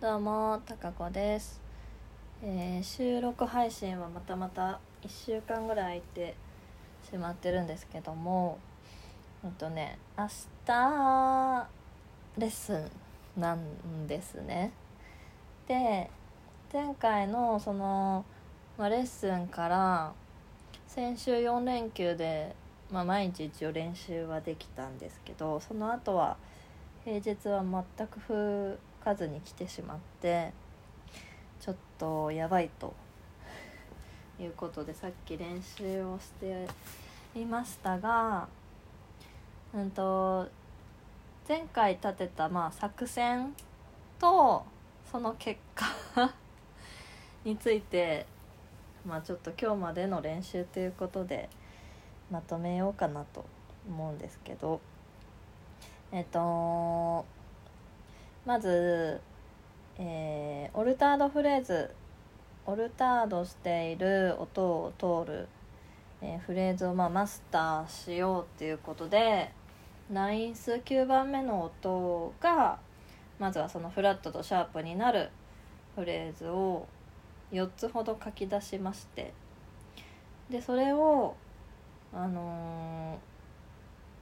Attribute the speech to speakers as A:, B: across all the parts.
A: どうもたかこです、えー収録配信はまたまた1週間ぐらい空いてしまってるんですけどもうんとね明日レッスンなんですね。で前回のその、ま、レッスンから先週4連休で、ま、毎日一応練習はできたんですけどその後は平日は全く吹かずに来てしまってちょっとやばいと いうことでさっき練習をしていましたがうんと前回立てたまあ作戦とその結果 についてまあちょっと今日までの練習ということでまとめようかなと思うんですけどえっとまず、えーオルタードフレーズオルタードしている音を通る、えーフレーズをまあマスターしようっていうことでナインス9番目の音がまずはそのフラットとシャープになるフレーズを4つほど書き出しましてでそれをあの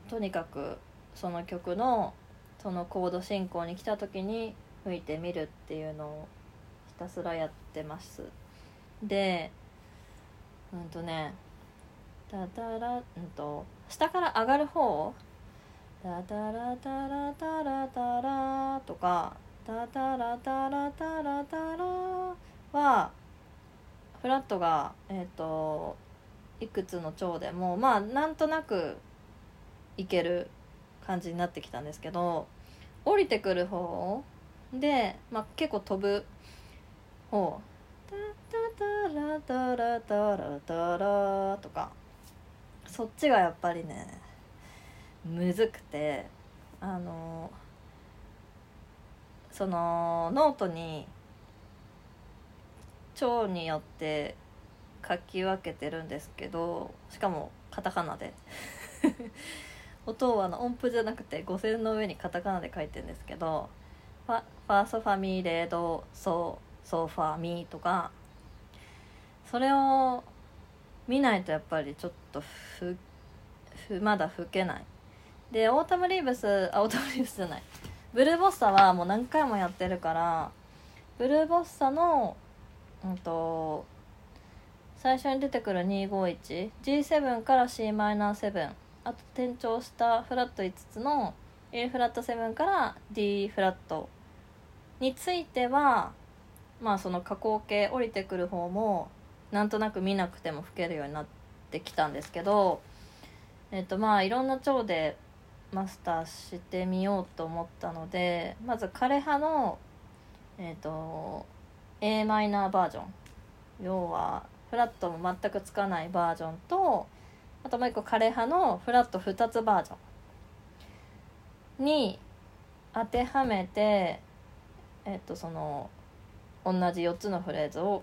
A: ーとにかくその曲のそのコード進行に来た時に吹いてみるっていうのをひたすらやってます。でうんとねダダラうんと下から上がる方ダダラダラダラダラとかダダラダラダラダラはフラットがえっ、といくつの調でもまあなんとなくいける感じになってきたんですけど降りてくる方で、まあ、結構飛ぶ方「タタタラタラタラタラ」とかそっちがやっぱりねむずくてあのそのノートに調によって書き分けてるんですけどしかもカタカナで。音はあの音符じゃなくて五線の上にカタカナで書いてるんですけどファファーストファミレードソソファミとかそれを見ないとやっぱりちょっとふふまだ吹けない。でオータムリーブスあオータムリーブスじゃない。ブルーボッサはもう何回もやってるからブルーボッサのうんと最初に出てくる 251G7 から Cm7 あと転調したフラット5つの A フラット7から D フラットについてはまあその下降形降りてくる方もなんとなく見なくても吹けるようになってきたんですけどえっとまあいろんな調でマスターしてみようと思ったのでまず枯葉のえっと a マイナーバージョン。要はフラットも全くつかないバージョンとあともう一個枯葉のフラット2つバージョンに当てはめてえっとその同じ4つのフレーズを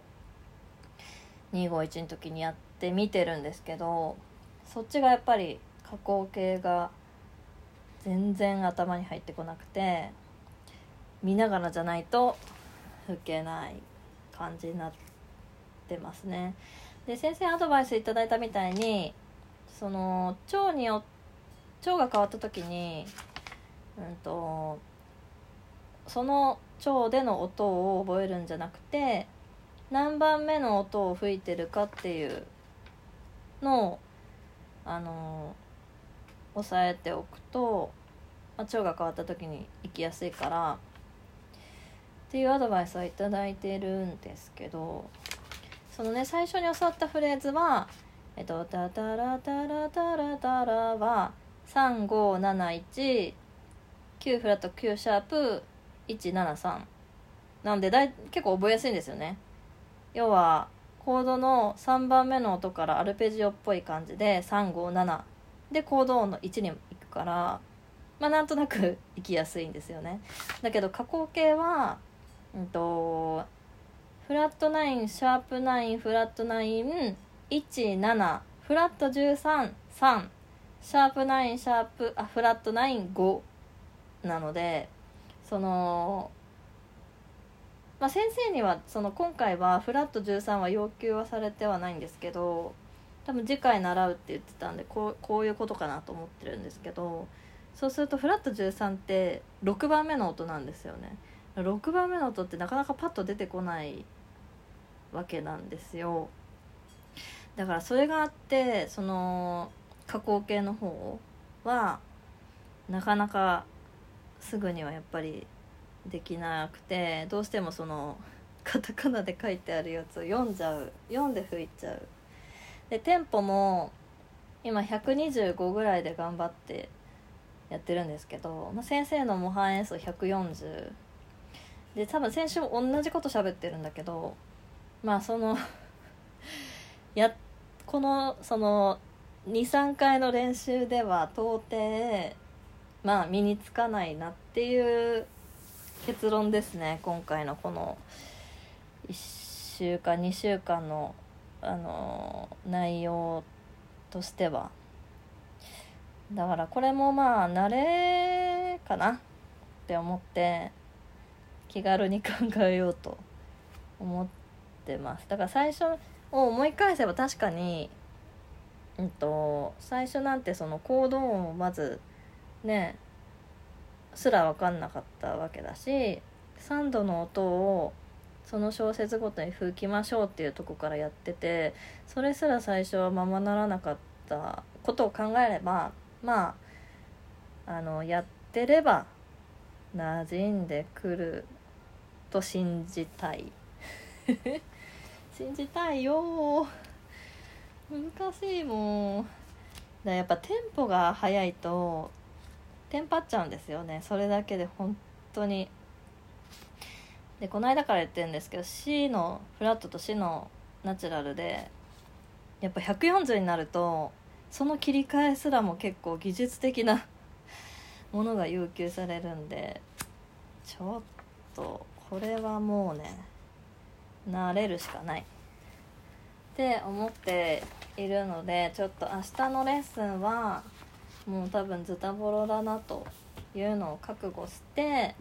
A: 251の時にやってみてるんですけどそっちがやっぱり加工系が全然頭に入ってこなくて見ながらじゃないと吹けない感じになってますね。で先生アドバイスいただいたみたいにその腸によ腸が変わった時にうんとその腸での音を覚えるんじゃなくて何番目の音を吹いてるかっていうのをあの押さえておくと、まあ、腸が変わった時に行きやすいからっていうアドバイスはいいてるんですけどそのね最初に教わったフレーズは「えっと、タタラタラタラタラ」は3571 9フラット9シャープ173なんでだい結構覚えやすいんですよね。要はコードの3番目の音からアルペジオっぽい感じで357でコード音の1に行くからまあなんとなく 行きやすいんですよね。だけど加工系はうんとフラット9シャープ9フラット17フラット133シャープ9シャープあフラット95なのでそのまあ、先生にはその今回はフラット13は要求はされてはないんですけど多分次回習うって言ってたんでこうこういうことかなと思ってるんですけどそうするとフラット13って6番目の音なんですよね。6番目の音ってなかなかパッと出てこないわけなんですよ。だからそれがあってその加工系の方はなかなかすぐにはやっぱりできなくてどうしてもそのカタカナで書いてあるやつを読んじゃう読んで吹いちゃう。でテンポも今125ぐらいで頑張ってやってるんですけど、まあ、先生の模範演奏140で多分先週も同じこと喋ってるんだけどまあそのやっ このその23回の練習では到底まあ身につかないなっていう結論ですね。今回のこの1週間2週間のあの内容としては。だからこれもまあ慣れかなって思って気軽に考えようと思ってます。だから最初を思い返せば確かにうんと最初なんてその行動音をまずねすら分かんなかったわけだし3度の音をその小説ごとに吹きましょうっていうとこからやっててそれすら最初はままならなかったことを考えればまああのやってれば馴染んでくると信じたい。信じたいよ。難しいもん。だやっぱテンポが速いとテンパっちゃうんですよね。それだけで本当に。でこの間から言ってるんですけど C のフラットと C のナチュラルでやっぱ140になるとその切り替えすらも結構技術的な ものが要求されるんでちょっとこれはもうね慣れるしかないって思っているのでちょっと明日のレッスンはもう多分ズタボロだなというのを覚悟して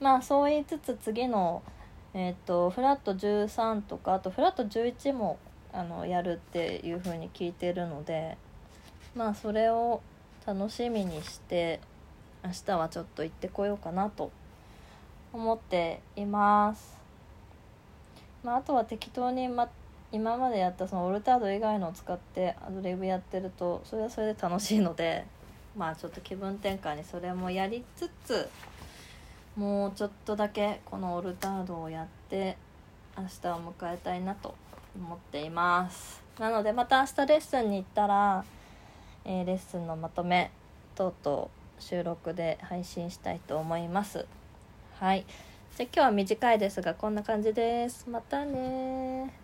A: まあそう言いつつ次の、えーと、フラット13とかあとフラット11もあのやるっていう風に聞いてるのでまあそれを楽しみにして明日はちょっと行ってこようかなと思っています。まあ、あとは適当に、ま、今までやったそのオルタード以外のを使ってアドリブやってるとそれはそれで楽しいので まあちょっと気分転換にそれもやりつつもうちょっとだけこのオルタードをやって明日を迎えたいなと思っています。なのでまた明日レッスンに行ったら、えー、レッスンのまとめ等々収録で配信したいと思います。はい。じゃあ今日は短いですがこんな感じです。またね